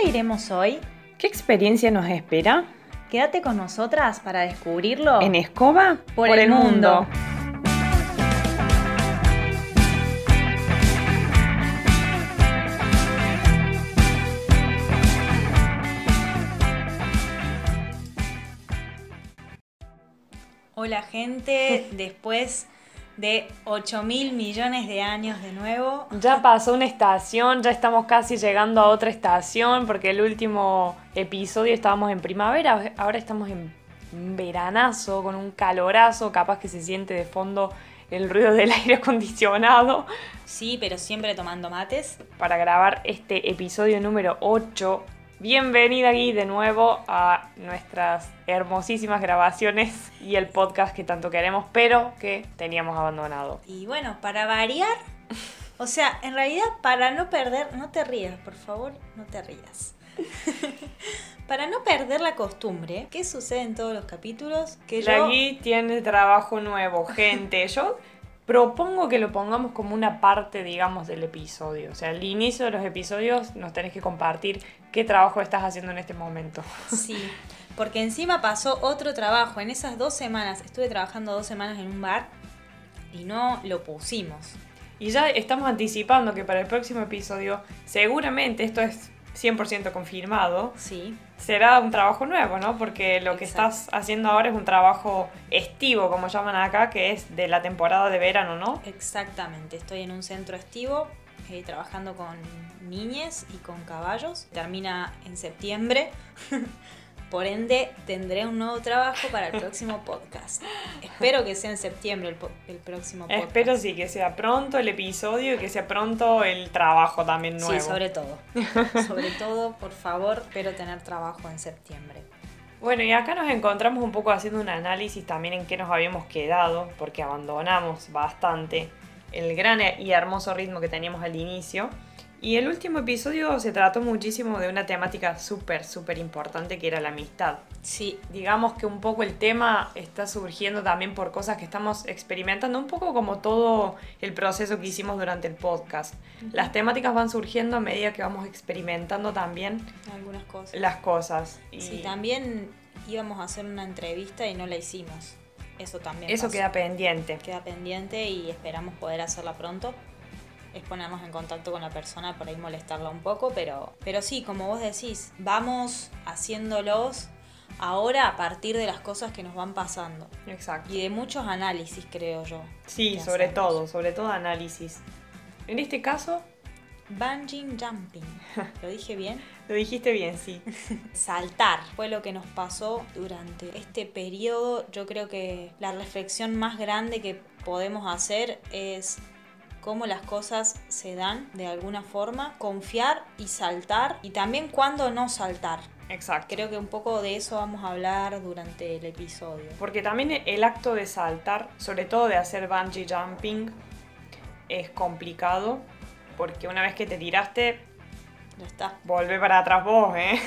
dónde iremos hoy? ¿Qué experiencia nos espera? Quédate con nosotras para descubrirlo En Escoba por, el, mundo. Hola gente, después de 8 mil millones de años de nuevo. Ya pasó una estación, ya estamos casi llegando a otra estación, porque el último episodio estábamos en primavera, ahora estamos en veranazo, con un calorazo, capaz que se siente de fondo el ruido del aire acondicionado. Sí, pero siempre tomando mates. Para grabar este episodio número 8 Bienvenida aquí de nuevo a nuestras hermosísimas grabaciones y el podcast que tanto queremos, pero que teníamos abandonado. Y bueno, para variar, o sea, en realidad para no perder, no te rías, por favor, no te rías. para no perder la costumbre, ¿qué sucede en todos los capítulos? Que yo... tiene trabajo nuevo, gente. Yo propongo que lo pongamos como una parte, digamos, del episodio. O sea, al inicio de los episodios nos tenés que compartir qué trabajo estás haciendo en este momento. Sí, porque encima pasó otro trabajo. En esas dos semanas, estuve trabajando dos semanas en un bar y no lo pusimos. Y ya estamos anticipando que para el próximo episodio, seguramente esto es 100% confirmado. Sí será un trabajo nuevo, ¿no? Porque lo que estás haciendo ahora es un trabajo estivo, como llaman acá, que es de la temporada de verano, ¿no? Exactamente, estoy en un centro estivo eh, trabajando con niñes y con caballos. Termina en septiembre. Por ende, tendré un nuevo trabajo para el próximo podcast. Espero que sea en septiembre el, próximo podcast. Espero sí, que sea pronto el episodio y que sea pronto el trabajo también nuevo. Sí, sobre todo. sobre todo, por favor, espero tener trabajo en septiembre. Bueno, y acá nos encontramos un poco haciendo un análisis también en qué nos habíamos quedado, porque abandonamos bastante el gran y hermoso ritmo que teníamos al inicio. Y el último episodio se trató muchísimo de una temática súper, súper importante que era la amistad. Sí. Digamos que un poco el tema está surgiendo también por cosas que estamos experimentando, un poco como todo el proceso que hicimos durante el podcast. Las temáticas van surgiendo a medida que vamos experimentando también algunas cosas. Las cosas. Y sí, también íbamos a hacer una entrevista y no la hicimos. Eso también. Eso queda pendiente. Queda pendiente y esperamos poder hacerla pronto es ponernos en contacto con la persona, por ahí molestarla un poco, pero, pero sí, como vos decís, vamos haciéndolos ahora a partir de las cosas que nos van pasando. Exacto. Y de muchos análisis, creo yo. Sí, sobre todo, sobre todo análisis. En este caso... Bungee jumping. ¿Lo dije bien? Lo dijiste bien, sí. Saltar fue lo que nos pasó durante este periodo. Yo creo que la reflexión más grande que podemos hacer es cómo las cosas se dan de alguna forma, confiar y saltar y también cuándo no saltar. Exacto. Creo que un poco de eso vamos a hablar durante el episodio. Porque también el acto de saltar, sobre todo de hacer bungee jumping, es complicado porque una vez que te tiraste, ya está. Volvé para atrás vos, ¿eh?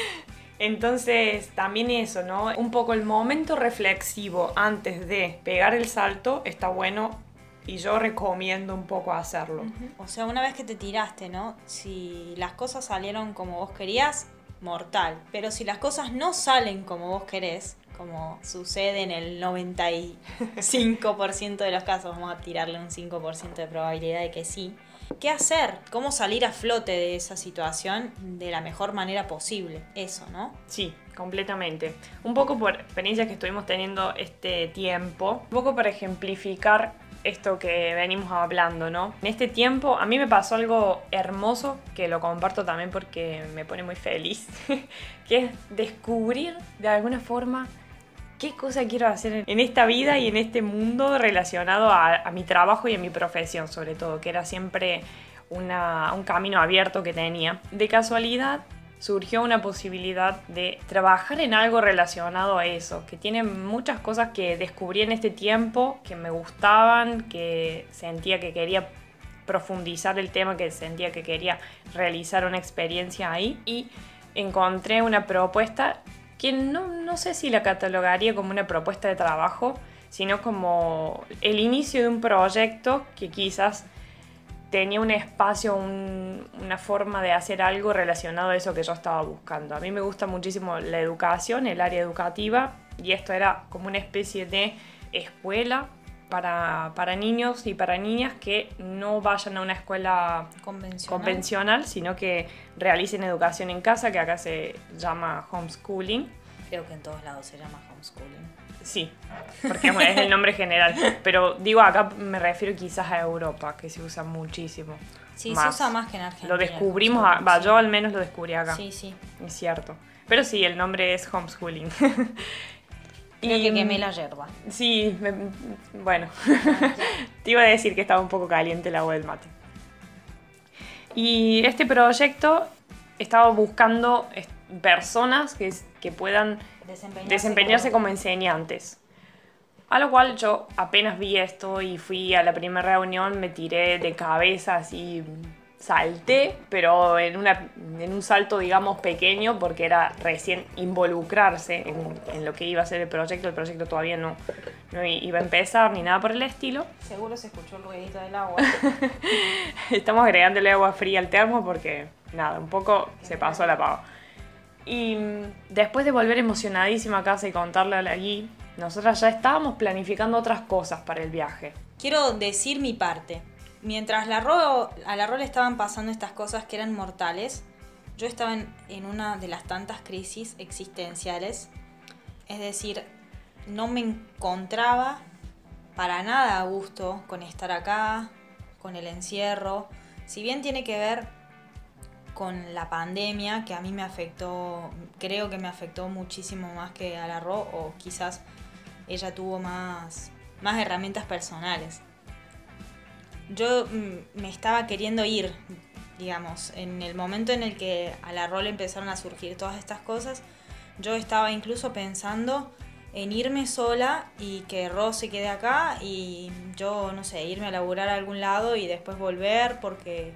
Entonces, también eso, ¿no? Un poco el momento reflexivo antes de pegar el salto está bueno y yo recomiendo un poco hacerlo. O sea, una vez que te tiraste, ¿no? Si las cosas salieron como vos querías, mortal. Pero si las cosas no salen como vos querés, como sucede en el 95% de los casos, vamos a tirarle un 5% de probabilidad de que sí. ¿Qué hacer? ¿Cómo salir a flote de esa situación de la mejor manera posible? Eso, ¿no? Sí, completamente. Un poco por experiencias que estuvimos teniendo este tiempo, un poco para ejemplificar esto que venimos hablando, ¿no? En este tiempo a mí me pasó algo hermoso que lo comparto también porque me pone muy feliz, que es descubrir de alguna forma qué cosa quiero hacer en esta vida y en este mundo relacionado a, mi trabajo y a mi profesión sobre todo, que era siempre un camino abierto que tenía. De casualidad surgió una posibilidad de trabajar en algo relacionado a eso, que tiene muchas cosas que descubrí en este tiempo que me gustaban, que sentía que quería profundizar el tema, que sentía que quería realizar una experiencia ahí y encontré una propuesta que no, no sé si la catalogaría como una propuesta de trabajo, sino como el inicio de un proyecto que quizás tenía un espacio, una forma de hacer algo relacionado a eso que yo estaba buscando. A mí me gusta muchísimo la educación, el área educativa, y esto era como una especie de escuela para, niños y para niñas que no vayan a una escuela convencional. sino que realicen educación en casa, que acá se llama homeschooling. Creo que en todos lados se llama homeschooling. Sí, porque es el nombre general. Pero digo, acá me refiero quizás a Europa, que se usa muchísimo. Sí, se usa más que en Argentina. Lo descubrimos, va, yo al menos lo descubrí acá. Sí, sí. Es cierto. Pero sí, el nombre es homeschooling. Creo y, que quemé la yerba. Sí, bueno. Te iba a decir que estaba un poco caliente el agua del mate. Y este proyecto estaba buscando personas que, que puedan desempeñarse, como... enseñantes. A lo cual yo apenas vi esto y fui a la primera reunión, me tiré de cabeza así, salté, pero en, una, en un salto, digamos, pequeño, porque era recién involucrarse en, lo que iba a ser el proyecto. El proyecto todavía no, no iba a empezar ni nada por el estilo. Seguro se escuchó el ruidito del agua. Estamos agregándole agua fría al termo porque, nada, un poco se pasó la pava. Y después de volver emocionadísima a casa y contarle a la Gui, nosotras ya estábamos planificando otras cosas para el viaje. Quiero decir mi parte. Mientras la a la rol estaban pasando estas cosas que eran mortales, yo estaba en, una de las tantas crisis existenciales. Es decir, no me encontraba para nada a gusto con estar acá, con el encierro. Si bien tiene que ver con la pandemia que a mí me afectó, creo que me afectó muchísimo más que a la Ro, o quizás ella tuvo más, más herramientas personales. Yo mm, me estaba queriendo ir, digamos, en el momento en el que a la Ro le empezaron a surgir todas estas cosas, yo estaba incluso pensando en irme sola y que Ro se quede acá y yo, no sé, irme a laburar a algún lado y después volver porque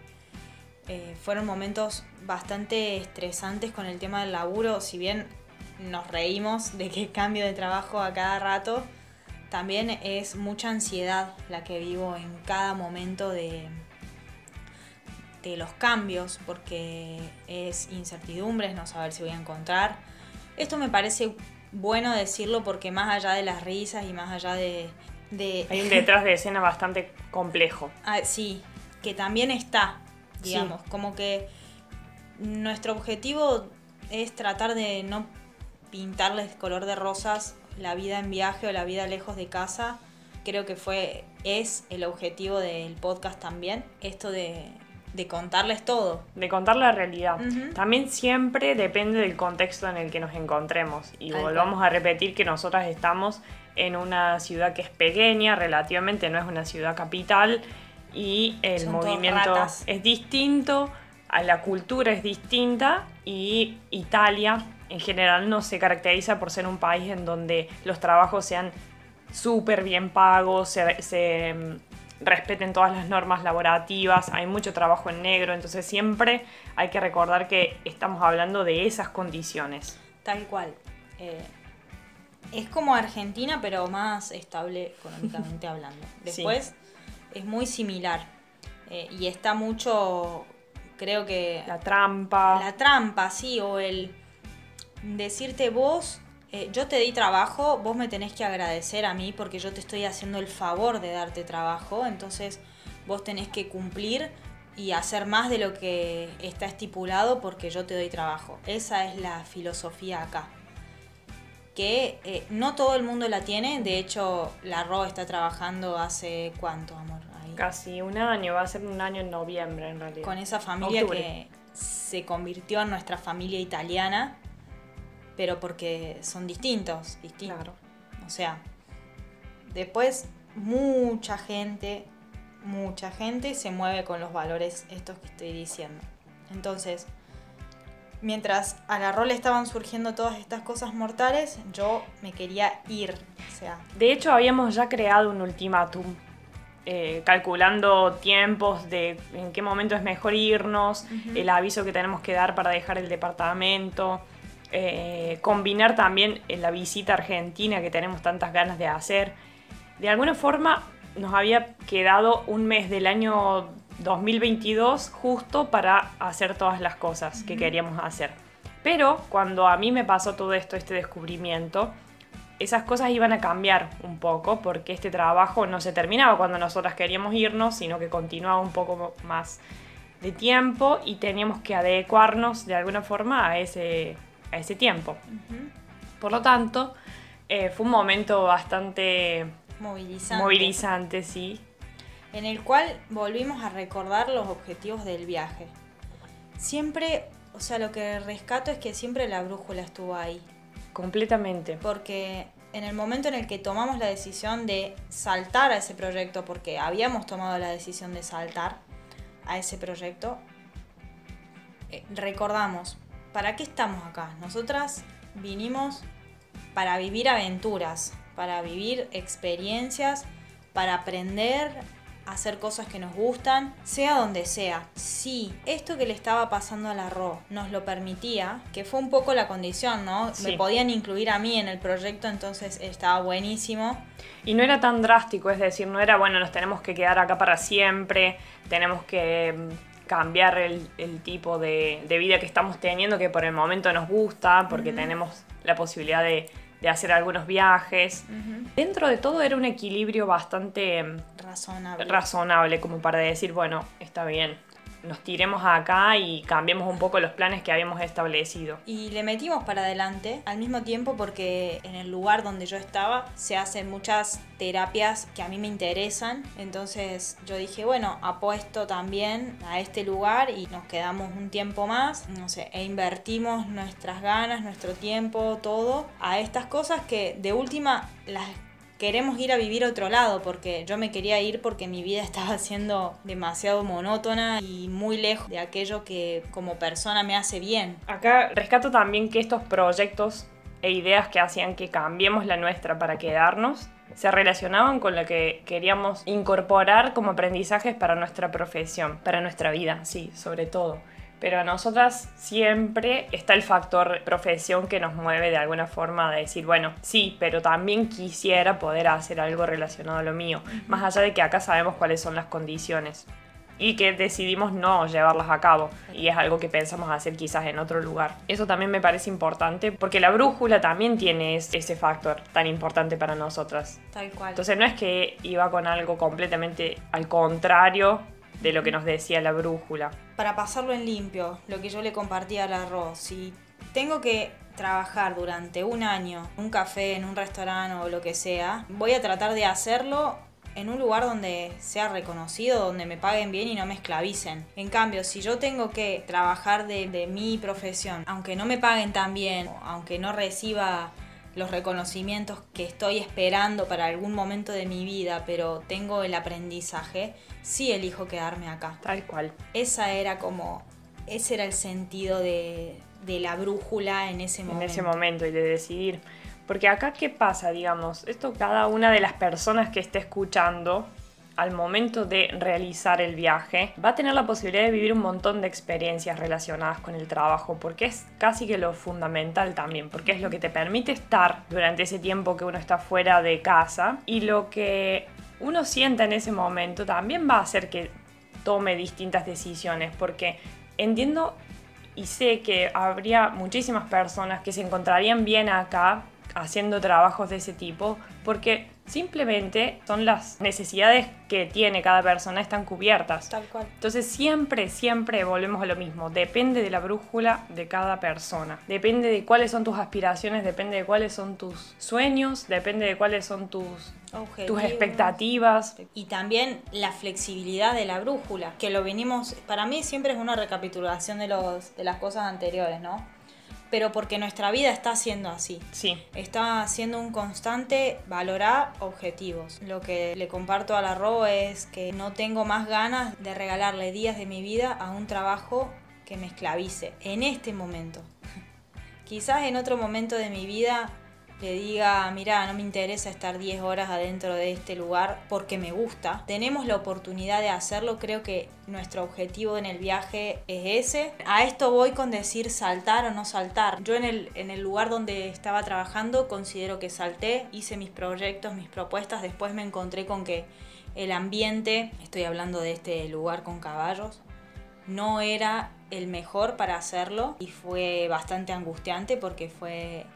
eh, fueron momentos bastante estresantes con el tema del laburo, si bien nos reímos de que cambio de trabajo a cada rato, también es mucha ansiedad la que vivo en cada momento de, de los cambios, porque es incertidumbre, no saber si voy a encontrar. Esto me parece bueno decirlo porque más allá de las risas y más allá de... Hay un detrás de escena bastante complejo. Ah, sí, que también está, digamos, como que nuestro objetivo es tratar de no pintarles color de rosas la vida en viaje o la vida lejos de casa. Creo que fue, es el objetivo del podcast también, esto de, contarles todo. De contar la realidad. También siempre depende del contexto en el que nos encontremos. Y volvamos a repetir que nosotras estamos en una ciudad que es pequeña, relativamente no es una ciudad capital, y el movimiento es distinto, a la cultura es distinta y Italia en general no se caracteriza por ser un país en donde los trabajos sean súper bien pagos, se, mm, respeten todas las normas laborativas, hay mucho trabajo en negro, entonces siempre hay que recordar que estamos hablando de esas condiciones. Tal cual. Eh, es como Argentina, pero más estable económicamente hablando. Después, es muy similar. Eh, y está mucho, creo que... La trampa. La trampa, sí, o el decirte vos, eh, yo te di trabajo, vos me tenés que agradecer a mí porque yo te estoy haciendo el favor de darte trabajo, entonces vos tenés que cumplir y hacer más de lo que está estipulado porque yo te doy trabajo. Esa es la filosofía acá. Que eh, no todo el mundo la tiene, de hecho la RO está trabajando hace cuánto, amor. Casi un año, va a ser un año en noviembre en realidad. Con esa familia que se convirtió en nuestra familia italiana, pero porque son distintos, distintos. O sea, después mucha gente, mucha gente se mueve con los valores estos que estoy diciendo. Entonces, mientras a la rol estaban surgiendo todas estas cosas mortales, yo me quería ir. O sea. De hecho, habíamos ya creado un ultimátum eh, calculando tiempos de en qué momento es mejor irnos, el aviso que tenemos que dar para dejar el departamento, eh, combinar también la visita argentina que tenemos tantas ganas de hacer. De alguna forma nos había quedado un mes del año 2022 justo para hacer todas las cosas que queríamos hacer. Pero cuando a mí me pasó todo esto, este descubrimiento, esas cosas iban a cambiar un poco porque este trabajo no se terminaba cuando nosotras queríamos irnos, sino que continuaba un poco más de tiempo y teníamos que adecuarnos de alguna forma a ese, a ese tiempo. Por lo tanto, eh, fue un momento bastante movilizante. movilizante, sí. En el cual volvimos a recordar los objetivos del viaje. Siempre, o sea, lo que rescato es que siempre la brújula estuvo ahí. Completamente. Porque en el momento en el que tomamos la decisión de saltar a ese proyecto, porque habíamos tomado la decisión de saltar a ese proyecto, eh, recordamos, ¿para qué estamos acá? Nosotras vinimos para vivir aventuras, para vivir experiencias, para aprender hacer cosas que nos gustan, sea donde sea. Si esto que le estaba pasando al arroz nos lo permitía, que fue un poco la condición, ¿no? Me podían incluir a mí en el proyecto, entonces estaba buenísimo. Y no era tan drástico, es decir, no era, bueno, nos tenemos que quedar acá para siempre, tenemos que mm, cambiar el, tipo de, vida que estamos teniendo, que por el momento nos gusta, porque tenemos la posibilidad de de hacer algunos viajes. Dentro de todo era un equilibrio bastante mm, razonable. razonable, como para decir, bueno, está bien, nos tiremos acá y cambiemos un poco los planes que habíamos establecido. Y le metimos para adelante al mismo tiempo porque en el lugar donde yo estaba se hacen muchas terapias que a mí me interesan. Entonces yo dije, bueno, apuesto también a este lugar y nos quedamos un tiempo más, no sé, e invertimos nuestras ganas, nuestro tiempo, todo a estas cosas que de última las queremos ir a vivir a otro lado, porque yo me quería ir porque mi vida estaba siendo demasiado monótona y muy lejos de aquello que como persona me hace bien. Acá rescato también que estos proyectos e ideas que hacían que cambiemos la nuestra para quedarnos se relacionaban con lo que queríamos incorporar como aprendizajes para nuestra profesión, para nuestra vida, sí, sobre todo pero a nosotras siempre está el factor profesión que nos mueve de alguna forma a decir, bueno, sí, pero también quisiera poder hacer algo relacionado a lo mío, más allá de que acá sabemos cuáles son las condiciones y que decidimos no llevarlas a cabo y es algo que pensamos hacer quizás en otro lugar. Eso también me parece importante porque la brújula también tiene ese factor tan importante para nosotras. Tal cual. Entonces no es que iba con algo completamente al contrario de lo que nos decía la brújula. Para pasarlo en limpio, lo que yo le compartía al arroz, si tengo que trabajar durante un año en un café, en un restaurante o lo que sea, voy a tratar de hacerlo en un lugar donde sea reconocido, donde me paguen bien y no me esclavicen. En cambio, si yo tengo que trabajar de, de mi profesión, aunque no me paguen tan bien, aunque no reciba los reconocimientos que estoy esperando para algún momento de mi vida, pero tengo el aprendizaje, sí elijo quedarme acá. Tal cual. Esa era como, ese era el sentido de, de la brújula en ese momento. En ese momento y de decidir. Porque acá, ¿qué pasa? Digamos, esto cada una de las personas que esté escuchando al momento de realizar el viaje, va a tener la posibilidad de vivir un montón de experiencias relacionadas con el trabajo, porque es casi que lo fundamental también, porque es lo que te permite estar durante ese tiempo que uno está fuera de casa. Y lo que uno sienta en ese momento también va a hacer que tome distintas decisiones, porque entiendo y sé que habría muchísimas personas que se encontrarían bien acá haciendo trabajos de ese tipo, porque Simplemente son las necesidades que tiene cada persona están cubiertas. Tal cual. Entonces siempre, siempre volvemos a lo mismo. Depende de la brújula de cada persona. Depende de cuáles son tus aspiraciones, depende de cuáles son tus sueños, depende de cuáles son tus, tus expectativas. Y también la flexibilidad de la brújula, que lo venimos, para mí siempre es una recapitulación de, los, de las cosas anteriores, ¿no? Pero porque nuestra vida está siendo así. Sí. Está siendo un constante valorar objetivos. Lo que le comparto a la Ro es que no tengo más ganas de regalarle días de mi vida a un trabajo que me esclavice en este momento. Quizás en otro momento de mi vida le diga, mira, no me interesa estar 10 horas adentro de este lugar porque me gusta. Tenemos la oportunidad de hacerlo, creo que nuestro objetivo en el viaje es ese. A esto voy con decir saltar o no saltar. Yo en el, en el lugar donde estaba trabajando considero que salté, hice mis proyectos, mis propuestas, después me encontré con que el ambiente, estoy hablando de este lugar con caballos, no era el mejor para hacerlo y fue bastante angustiante porque fue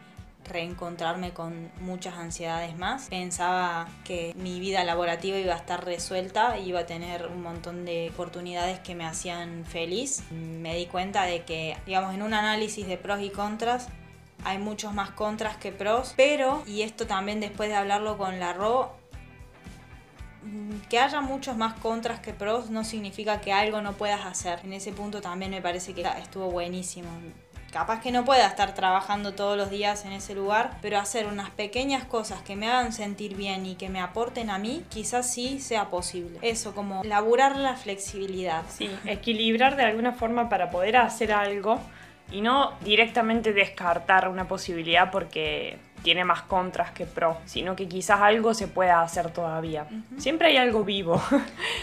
reencontrarme con muchas ansiedades más. Pensaba que mi vida laborativa iba a estar resuelta, iba a tener un montón de oportunidades que me hacían feliz. Me di cuenta de que, digamos, en un análisis de pros y contras, hay muchos más contras que pros, pero, y esto también después de hablarlo con la RO, que haya muchos más contras que pros no significa que algo no puedas hacer. En ese punto también me parece que estuvo buenísimo. Capaz que no pueda estar trabajando todos los días en ese lugar, pero hacer unas pequeñas cosas que me hagan sentir bien y que me aporten a mí, quizás sí sea posible. Eso, como laburar la flexibilidad. Sí, equilibrar de alguna forma para poder hacer algo y no directamente descartar una posibilidad porque tiene más contras que pros, sino que quizás algo se pueda hacer todavía. Siempre hay algo vivo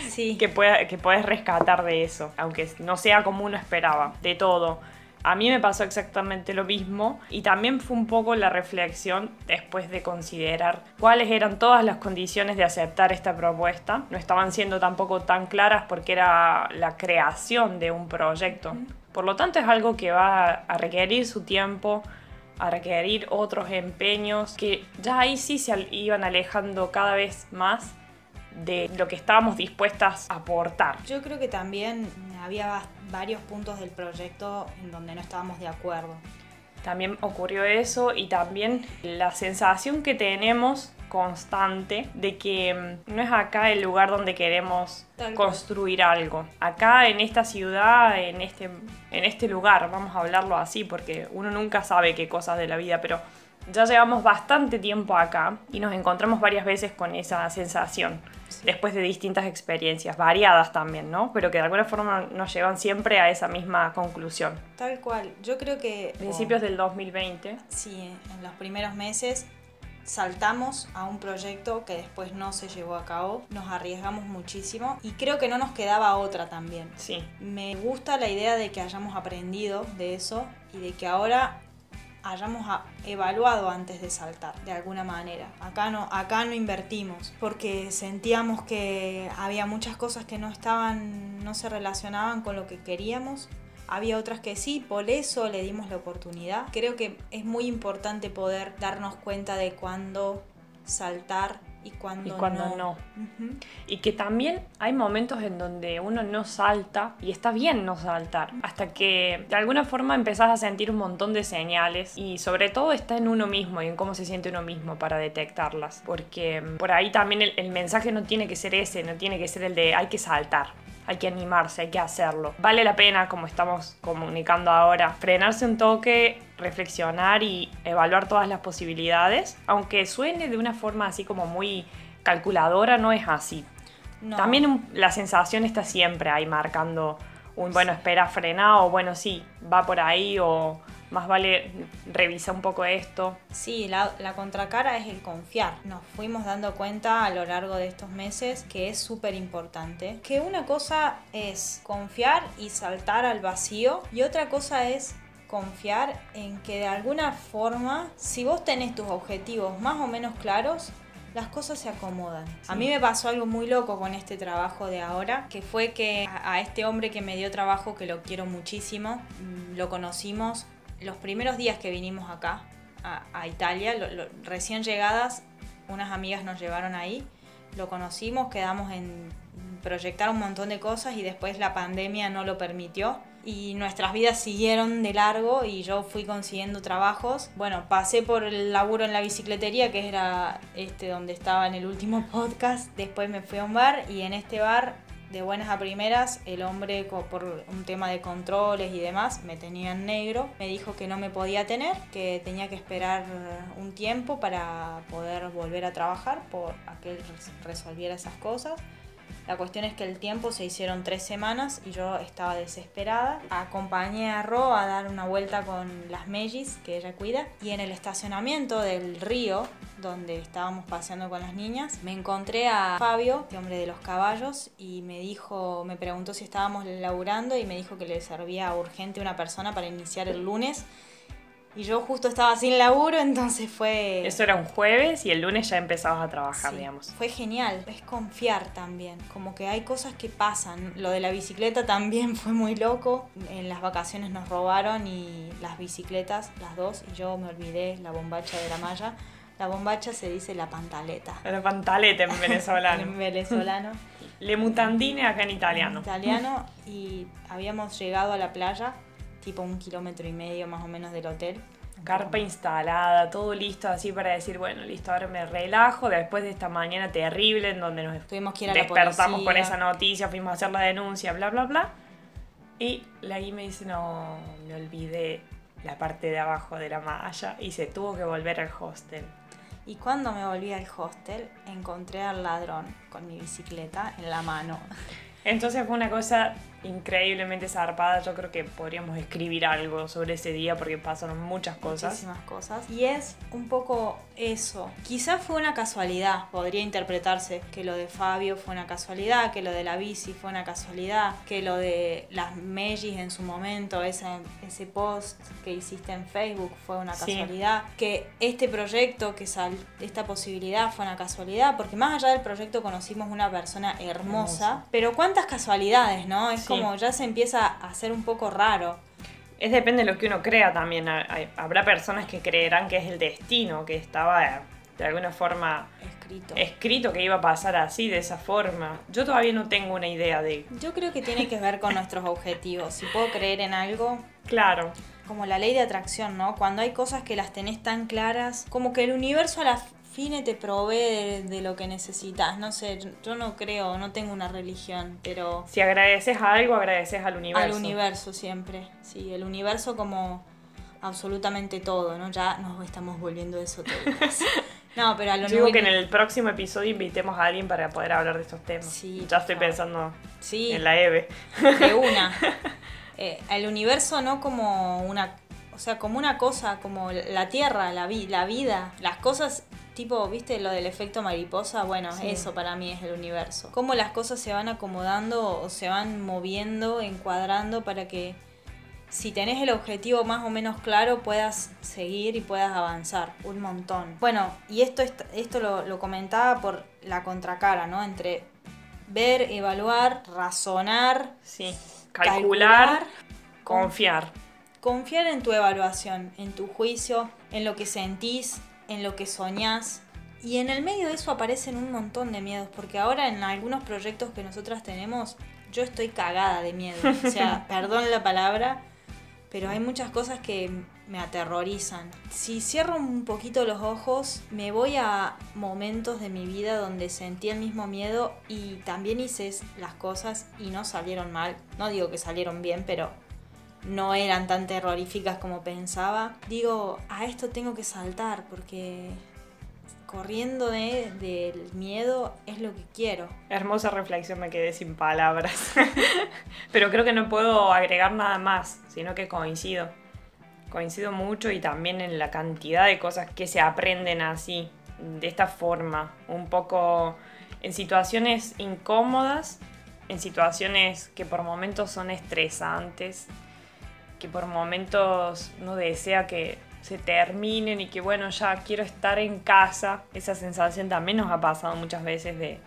sí. que, pueda, que puedes rescatar de eso, aunque no sea como uno esperaba, de todo. A mí me pasó exactamente lo mismo y también fue un poco la reflexión después de considerar cuáles eran todas las condiciones de aceptar esta propuesta. No estaban siendo tampoco tan claras porque era la creación de un proyecto. Por lo tanto es algo que va a requerir su tiempo, a requerir otros empeños que ya ahí sí se iban alejando cada vez más de lo que estábamos dispuestas a aportar. Yo creo que también había varios puntos del proyecto en donde no estábamos de acuerdo. También ocurrió eso y también la sensación que tenemos constante de que mm, no es acá el lugar donde queremos construir algo. Acá en esta ciudad, en este, en este lugar, vamos a hablarlo así porque uno nunca sabe qué cosas de la vida, pero ya llevamos bastante tiempo acá y nos encontramos varias veces con esa sensación, después de distintas experiencias, variadas también, ¿no? Pero que de alguna forma nos llevan siempre a esa misma conclusión. Tal cual, yo creo que... Principios del 2020. Sí, en los primeros meses saltamos a un proyecto que después no se llevó a cabo, nos arriesgamos muchísimo y creo que no nos quedaba otra también. Sí. Me gusta la idea de que hayamos aprendido de eso y de que ahora hayamos evaluado antes de saltar, de alguna manera. Acá no, acá no invertimos, porque sentíamos que había muchas cosas que no estaban, no se relacionaban con lo que queríamos. Había otras que sí, por eso le dimos la oportunidad. Creo que es muy importante poder darnos cuenta de cuándo saltar y cuando, no. Y que también hay momentos en donde uno no salta y está bien no saltar, hasta que de alguna forma empezás a sentir un montón de señales y sobre todo está en uno mismo y en cómo se siente uno mismo para detectarlas, porque mm, por ahí también el, el mensaje no tiene que ser ese, no tiene que ser el de hay que saltar hay que animarse, hay que hacerlo. Vale la pena, como estamos comunicando ahora, frenarse un toque, reflexionar y evaluar todas las posibilidades, aunque suene de una forma así como muy calculadora, no es así. También la sensación está siempre ahí marcando un, bueno, espera, frena o bueno, sí, va por ahí o más vale revisa un poco esto. Sí, la, contracara es el confiar. Nos fuimos dando cuenta a lo largo de estos meses que es súper importante. Que una cosa es confiar y saltar al vacío y otra cosa es confiar en que de alguna forma, si vos tenés tus objetivos más o menos claros, las cosas se acomodan. A mí me pasó algo muy loco con este trabajo de ahora, que fue que a, este hombre que me dio trabajo, que lo quiero muchísimo, mm, lo conocimos los primeros días que vinimos acá, a, Italia, recién llegadas, unas amigas nos llevaron ahí, lo conocimos, quedamos en proyectar un montón de cosas y después la pandemia no lo permitió y nuestras vidas siguieron de largo y yo fui consiguiendo trabajos. Bueno, pasé por el laburo en la bicicletería, que era este donde estaba en el último podcast. Después me fui a un bar y en este bar de buenas a primeras, el hombre por un tema de controles y demás me tenía en negro, me dijo que no me podía tener, que tenía que esperar un tiempo para poder volver a trabajar, por a que resolviera esas cosas. La cuestión es que el tiempo se hicieron tres semanas y yo estaba desesperada. Acompañé a Ro a dar una vuelta con las Mellis que ella cuida y en el estacionamiento del río donde estábamos paseando con las niñas, me encontré a Fabio, este hombre de los caballos, y me dijo, me preguntó si estábamos laburando y me dijo que le servía urgente una persona para iniciar el lunes Y yo justo estaba sin laburo, entonces fue... Eso era un jueves y el lunes ya empezabas a trabajar, Sí, digamos. Fue genial, es confiar también, como que hay cosas que pasan. Lo de la bicicleta también fue muy loco. En las vacaciones nos robaron y las bicicletas, las dos, y yo me olvidé la bombacha de la malla. La bombacha se dice la pantaleta Era pantaleta en en venezolano. venezolano, Le mutandine acá en italiano. en italiano, y habíamos llegado a la playa, tipo un kilómetro y medio más o menos del hotel. Carpa instalada, todo listo así para decir, bueno, listo, ahora me relajo después de esta mañana terrible en donde nos Tuvimos que ir a la despertamos con esa noticia, fuimos a hacer la denuncia, bla, bla, bla. Y la I me dice, no, me olvidé la parte de abajo de la malla y se tuvo que volver al hostel. Y cuando me volví al hostel, encontré al ladrón con mi bicicleta en la mano. Entonces fue una cosa increíblemente zarpada. Yo creo que podríamos escribir algo sobre ese día porque pasaron muchas cosas. Muchísimas cosas. Y es un poco eso. Quizás fue una casualidad, podría interpretarse que lo de Fabio fue una casualidad, que lo de la bici fue una casualidad, que lo de las Mellis en su momento, ese, ese post que hiciste en Facebook fue una Sí. casualidad, que este proyecto, que sal, esta posibilidad fue una casualidad, porque más allá del proyecto conocimos una persona hermosa, Hermosa. pero cuántas casualidades, ¿no? Es Sí. como ya se empieza a hacer un poco raro. Es depende de lo que uno crea también. Hay- Habrá personas que creerán que es el destino, que estaba eh, de alguna forma Escrito. escrito que iba a pasar así, de esa forma. Yo todavía no tengo una idea de... Yo creo que tiene que ver con nuestros objetivos. Si puedo creer en algo, Claro, como la ley de atracción, ¿no? Cuando hay cosas que las tenés tan claras, como que el universo a la fine te provee de, de lo que necesitas. No sé, yo- no creo, no tengo una religión, pero si agradeces a algo, agradeces al universo. al universo siempre. Sí, el universo como absolutamente todo, ¿no? Ya nos estamos volviendo esotéricos. No, pero a lo Yo digo que en el próximo episodio invitemos a alguien para poder hablar de estos temas. Sí, ya estoy favor. pensando Sí. en la Eve. de una. Eh, el universo no como una, o sea, como una cosa, como la tierra, la, vi- la vida, las cosas tipo, ¿viste lo del efecto mariposa? Bueno, Sí. eso para mí es el universo. Cómo las cosas se van acomodando o se van moviendo, encuadrando para que si tenés el objetivo más o menos claro puedas seguir y puedas avanzar un montón. Bueno, y esto, est- esto lo, lo comentaba por la contracara, ¿no? Entre ver, evaluar, razonar, Sí. Calcular, con- confiar. confiar en tu evaluación, en tu juicio, en lo que sentís, en lo que soñás. Y en el medio de eso aparecen un montón de miedos, porque ahora en algunos proyectos que nosotras tenemos, yo estoy cagada de miedo. O sea, perdón la palabra, pero hay muchas cosas que me aterrorizan. Si cierro un poquito los ojos, me voy a momentos de mi vida donde sentí el mismo miedo y también hice las cosas y no salieron mal. No digo que salieron bien, pero no eran tan terroríficas como pensaba. Digo, a esto tengo que saltar porque corriendo de- del miedo es lo que quiero. Hermosa reflexión, me quedé sin palabras. Pero creo que no puedo agregar nada más, sino que coincido. Coincido mucho y también en la cantidad de cosas que se aprenden así, de esta forma, un poco en situaciones incómodas, en situaciones que por momentos son estresantes, que por momentos no desea que se terminen y que bueno, ya quiero estar en casa. Esa sensación también nos ha pasado muchas veces de,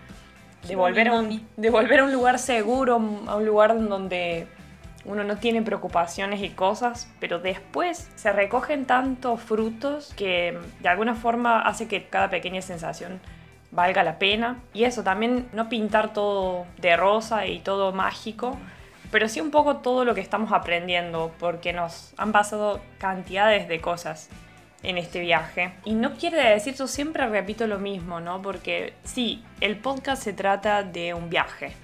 de, volver, a un, mami. de volver a un lugar seguro, a un lugar en donde uno no tiene preocupaciones y cosas, pero después se recogen tantos frutos que de alguna forma hace que cada pequeña sensación valga la pena. Y eso, también no pintar todo de rosa y todo mágico, pero sí un poco todo lo que estamos aprendiendo, porque nos han pasado cantidades de cosas en este viaje. Y no quiere decir, yo siempre repito lo mismo, ¿no? Porque sí, el podcast se trata de un viaje.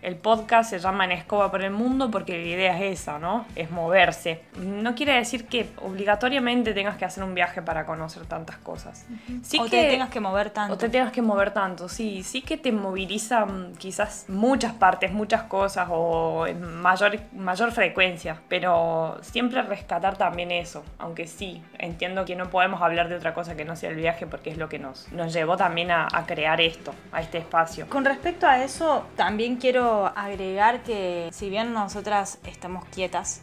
El podcast se llama En Escoba por el Mundo porque la idea es esa, ¿no? Es moverse. No quiere decir que obligatoriamente tengas que hacer un viaje para conocer tantas cosas. Sí o que, te tengas que mover tanto. o te tengas que mover tanto, sí. Sí que te movilizan quizás muchas partes, muchas cosas o en mayor, mayor frecuencia. Pero siempre rescatar también eso. Aunque sí, entiendo que no podemos hablar de otra cosa que no sea el viaje porque es lo que nos, nos llevó también a, a crear esto, a este espacio. Con respecto a eso, también quiero agregar que si bien nosotras estamos quietas,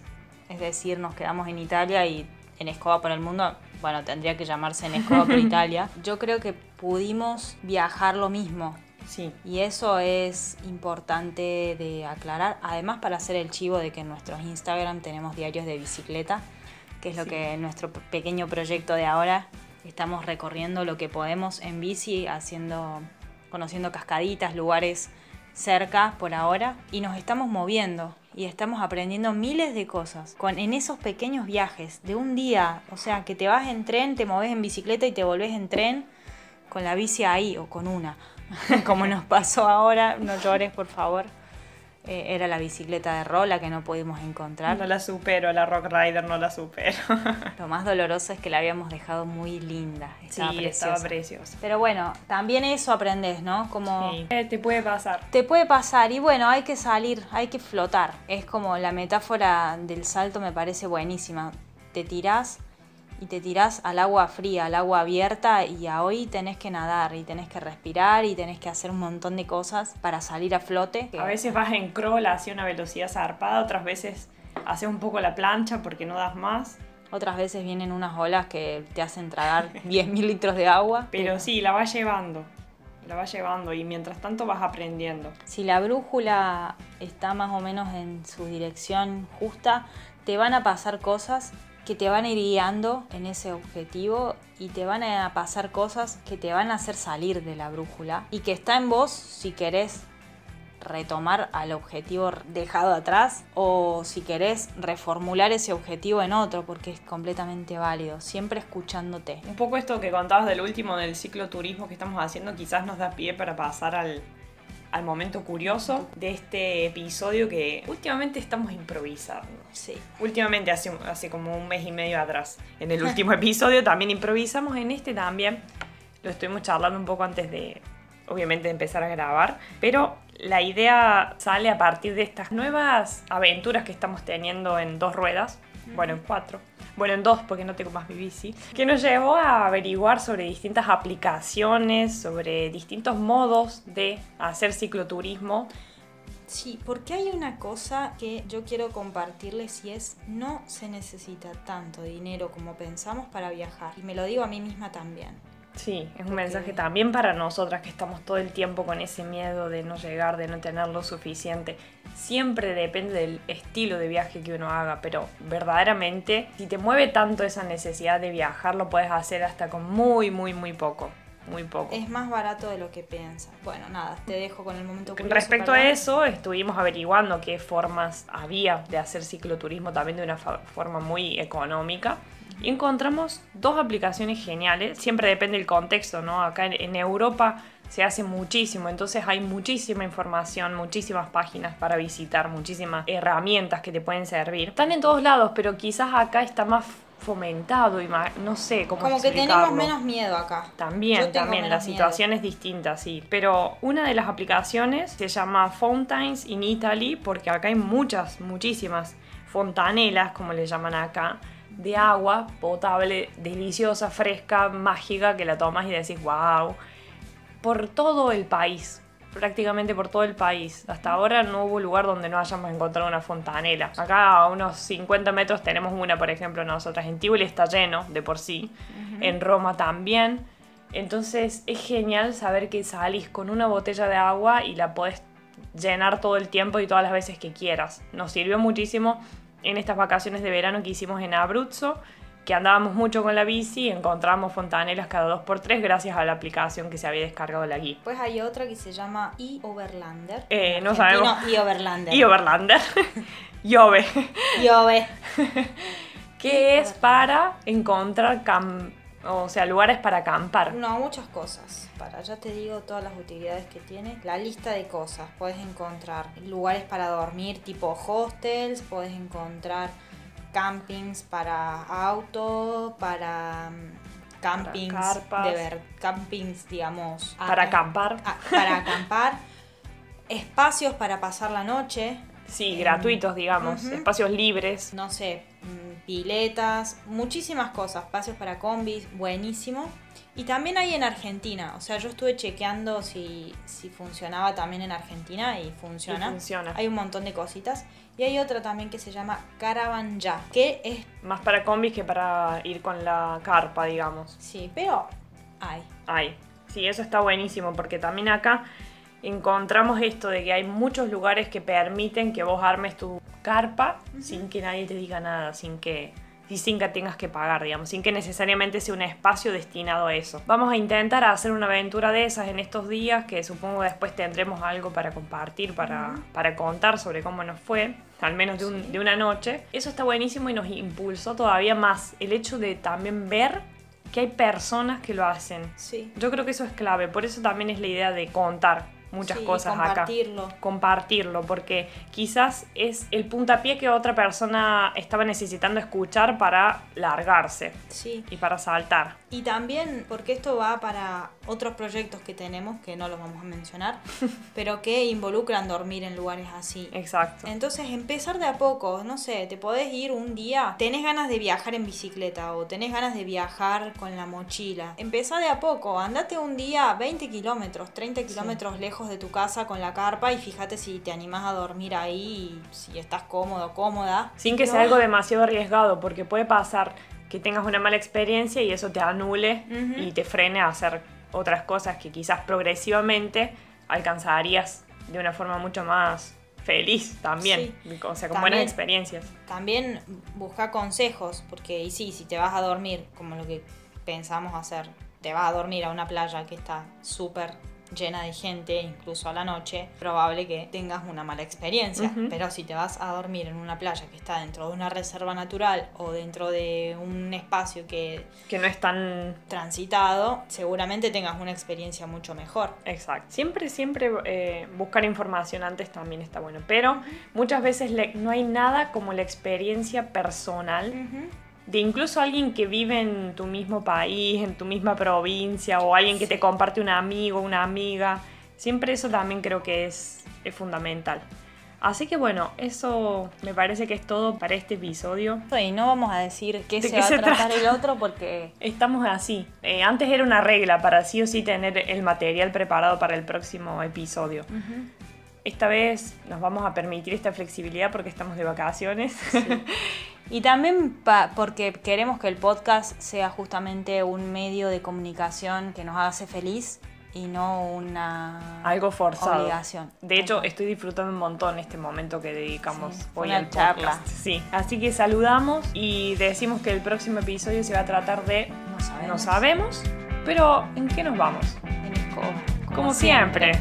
es decir, nos quedamos en Italia y en Escoba por el mundo, bueno, tendría que llamarse en Escoba por Italia, yo creo que pudimos viajar lo mismo. Sí. Y eso es importante de aclarar, además para hacer el chivo de que en nuestros Instagram tenemos diarios de bicicleta, que es lo que nuestro pequeño proyecto de ahora estamos recorriendo lo que podemos en bici, haciendo, conociendo cascaditas, lugares cerca por ahora y nos estamos moviendo y estamos aprendiendo miles de cosas con en esos pequeños viajes de un día, o sea, que te vas en tren, te moves en bicicleta y te volvés en tren con la bici ahí o con una, como nos pasó ahora, no llores por favor. Eh, era la bicicleta de Rola que no pudimos encontrar. No la supero, la Rock Rider no la supero. Lo más doloroso es que la habíamos dejado muy linda. Estaba sí, preciosa. estaba preciosa. Pero bueno, también eso aprendes, ¿no? Como Sí. Eh, te puede pasar. te puede pasar y bueno, hay que salir, hay que flotar. Es como la metáfora del salto me parece buenísima. Te tirás y te tirás al agua fría, al agua abierta y a hoy tenés que nadar y tenés que respirar y tenés que hacer un montón de cosas para salir a flote. A veces vas en crawl hacia una velocidad zarpada, otras veces haces un poco la plancha porque no das más. Otras veces vienen unas olas que te hacen tragar 10.000 litros de agua. Pero sí, la vas llevando. La vas llevando y mientras tanto vas aprendiendo. Si la brújula está más o menos en su dirección justa, te van a pasar cosas que te van a ir guiando en ese objetivo y te van a pasar cosas que te van a hacer salir de la brújula y que está en vos si querés retomar al objetivo dejado atrás o si querés reformular ese objetivo en otro porque es completamente válido, siempre escuchándote. Un poco esto que contabas del último del cicloturismo que estamos haciendo quizás nos da pie para pasar al, al momento curioso de este episodio que últimamente estamos improvisando. Sí. Últimamente, hace, hace como un mes y medio atrás, en el último episodio también improvisamos, en este también lo estuvimos charlando un poco antes de, obviamente, empezar a grabar, pero la idea sale a partir de estas nuevas aventuras que estamos teniendo en dos ruedas, bueno, en cuatro, bueno, en dos porque no tengo más mi bici, que nos llevó a averiguar sobre distintas aplicaciones, sobre distintos modos de hacer cicloturismo. Sí, porque hay una cosa que yo quiero compartirles y es no se necesita tanto dinero como pensamos para viajar. Y me lo digo a mí misma también. Sí, es un mensaje también para nosotras que estamos todo el tiempo con ese miedo de no llegar, de no tener lo suficiente. Siempre depende del estilo de viaje que uno haga, pero verdaderamente si te mueve tanto esa necesidad de viajar, lo puedes hacer hasta con muy, muy, muy poco. Muy poco. Es más barato de lo que piensas. Bueno, nada, te dejo con el momento curioso, Respecto a eso, estuvimos averiguando qué formas había de hacer cicloturismo también de una forma muy económica. Y encontramos dos aplicaciones geniales. Siempre depende del contexto, ¿no? Acá en, Europa se hace muchísimo, entonces hay muchísima información, muchísimas páginas para visitar, muchísimas herramientas que te pueden servir. Están en todos lados, pero quizás acá está más fomentado y más, no sé cómo Como que tenemos menos miedo acá. También, también, la situación es distinta, sí. Pero una de las aplicaciones se llama Fountains in Italy, porque acá hay muchas, muchísimas fontanelas, como le llaman acá, de agua potable, deliciosa, fresca, mágica, que la tomas y decís, wow. Por todo el país, prácticamente por todo el país. Hasta ahora no hubo lugar donde no hayamos encontrado una fontanela. Acá a unos 50 metros tenemos una, por ejemplo, nosotras. En Tivoli está lleno de por sí. En Roma también. Entonces es genial saber que salís con una botella de agua y la podés llenar todo el tiempo y todas las veces que quieras. Nos sirvió muchísimo en estas vacaciones de verano que hicimos en Abruzzo, que andábamos mucho con la bici y encontramos fontanelas cada dos por tres gracias a la aplicación que se había descargado la guía. Después hay otra que se llama e-Overlander. Eh, no sabemos. E-Overlander. Y Overlander, Jove, Iove. que es para encontrar cam- o sea, lugares para acampar. No, muchas cosas. Para, ya te digo todas las utilidades que tiene. La lista de cosas. Puedes encontrar lugares para dormir tipo hostels, puedes encontrar campings para auto, para mm, campings carpas. de ver, campings, digamos, Para acampar. para acampar, espacios para pasar la noche, Sí, em, gratuitos, digamos, espacios libres. no sé, piletas, muchísimas cosas, espacios para combis, buenísimo. Y también hay en Argentina, o sea, yo estuve chequeando si, si funcionaba también en Argentina y funciona. Y funciona. Hay un montón de cositas. Y hay otra también que se llama Caravan Ya, que es, Más para combis que para ir con la carpa, digamos. sí, pero hay. Ay, sí, eso está buenísimo porque también acá encontramos esto de que hay muchos lugares que permiten que vos armes tu carpa sin que nadie te diga nada, sin que y sin que tengas que pagar, digamos, sin que necesariamente sea un espacio destinado a eso. Vamos a intentar hacer una aventura de esas en estos días, que supongo después tendremos algo para compartir, para, para contar sobre cómo nos fue, al menos de, un- Sí. de una noche. Eso está buenísimo y nos impulsó todavía más el hecho de también ver que hay personas que lo hacen. Sí. Yo creo que eso es clave, por eso también es la idea de contar muchas Sí, cosas compartirlo. acá. Compartirlo, porque quizás es el puntapié que otra persona estaba necesitando escuchar para largarse Sí. y para saltar. Y también, porque esto va para otros proyectos que tenemos, que no los vamos a mencionar, pero que involucran dormir en lugares así. Exacto. Entonces, empezar de a poco, no sé, te podés ir un día, tenés ganas de viajar en bicicleta o tenés ganas de viajar con la mochila. Empezá de a poco, andate un día 20 kilómetros, 30 kilómetros lejos de tu casa con la carpa y fíjate si te animás a dormir ahí, si estás cómodo, cómoda. Sin que No. sea algo demasiado arriesgado, porque puede pasar que tengas una mala experiencia y eso te anule y te frene a hacer otras cosas que quizás progresivamente alcanzarías de una forma mucho más feliz también, o sea, con buenas experiencias. También busca consejos, porque y sí, si te vas a dormir, como lo que pensamos hacer, te vas a dormir a una playa que está súper llena de gente, incluso a la noche, probable que tengas una mala experiencia. Ujú. Pero si te vas a dormir en una playa que está dentro de una reserva natural o dentro de un espacio que Que no es tan transitado, seguramente tengas una experiencia mucho mejor. Exacto. Siempre, siempre eh, buscar información antes también está bueno. Pero muchas veces le- no hay nada como la experiencia personal de incluso alguien que vive en tu mismo país, en tu misma provincia, o alguien que te comparte un amigo, una amiga. Siempre eso también creo que es, es fundamental. Así que bueno, eso me parece que es todo para este episodio. Y no vamos a decir qué ¿De se qué va a tratar trata? el otro porque Estamos así. Eh, antes era una regla para sí o sí tener el material preparado para el próximo episodio. Esta vez nos vamos a permitir esta flexibilidad porque estamos de vacaciones. Y también porque queremos que el podcast sea justamente un medio de comunicación que nos hace feliz y no una Algo forzado. obligación. De hecho, Ajá. estoy disfrutando un montón este momento que dedicamos Sí, hoy al charla. podcast. Sí. Así que saludamos y decimos que el próximo episodio se va a tratar de no sabemos. no sabemos, pero ¿en qué nos vamos? En escoba, Como, siempre.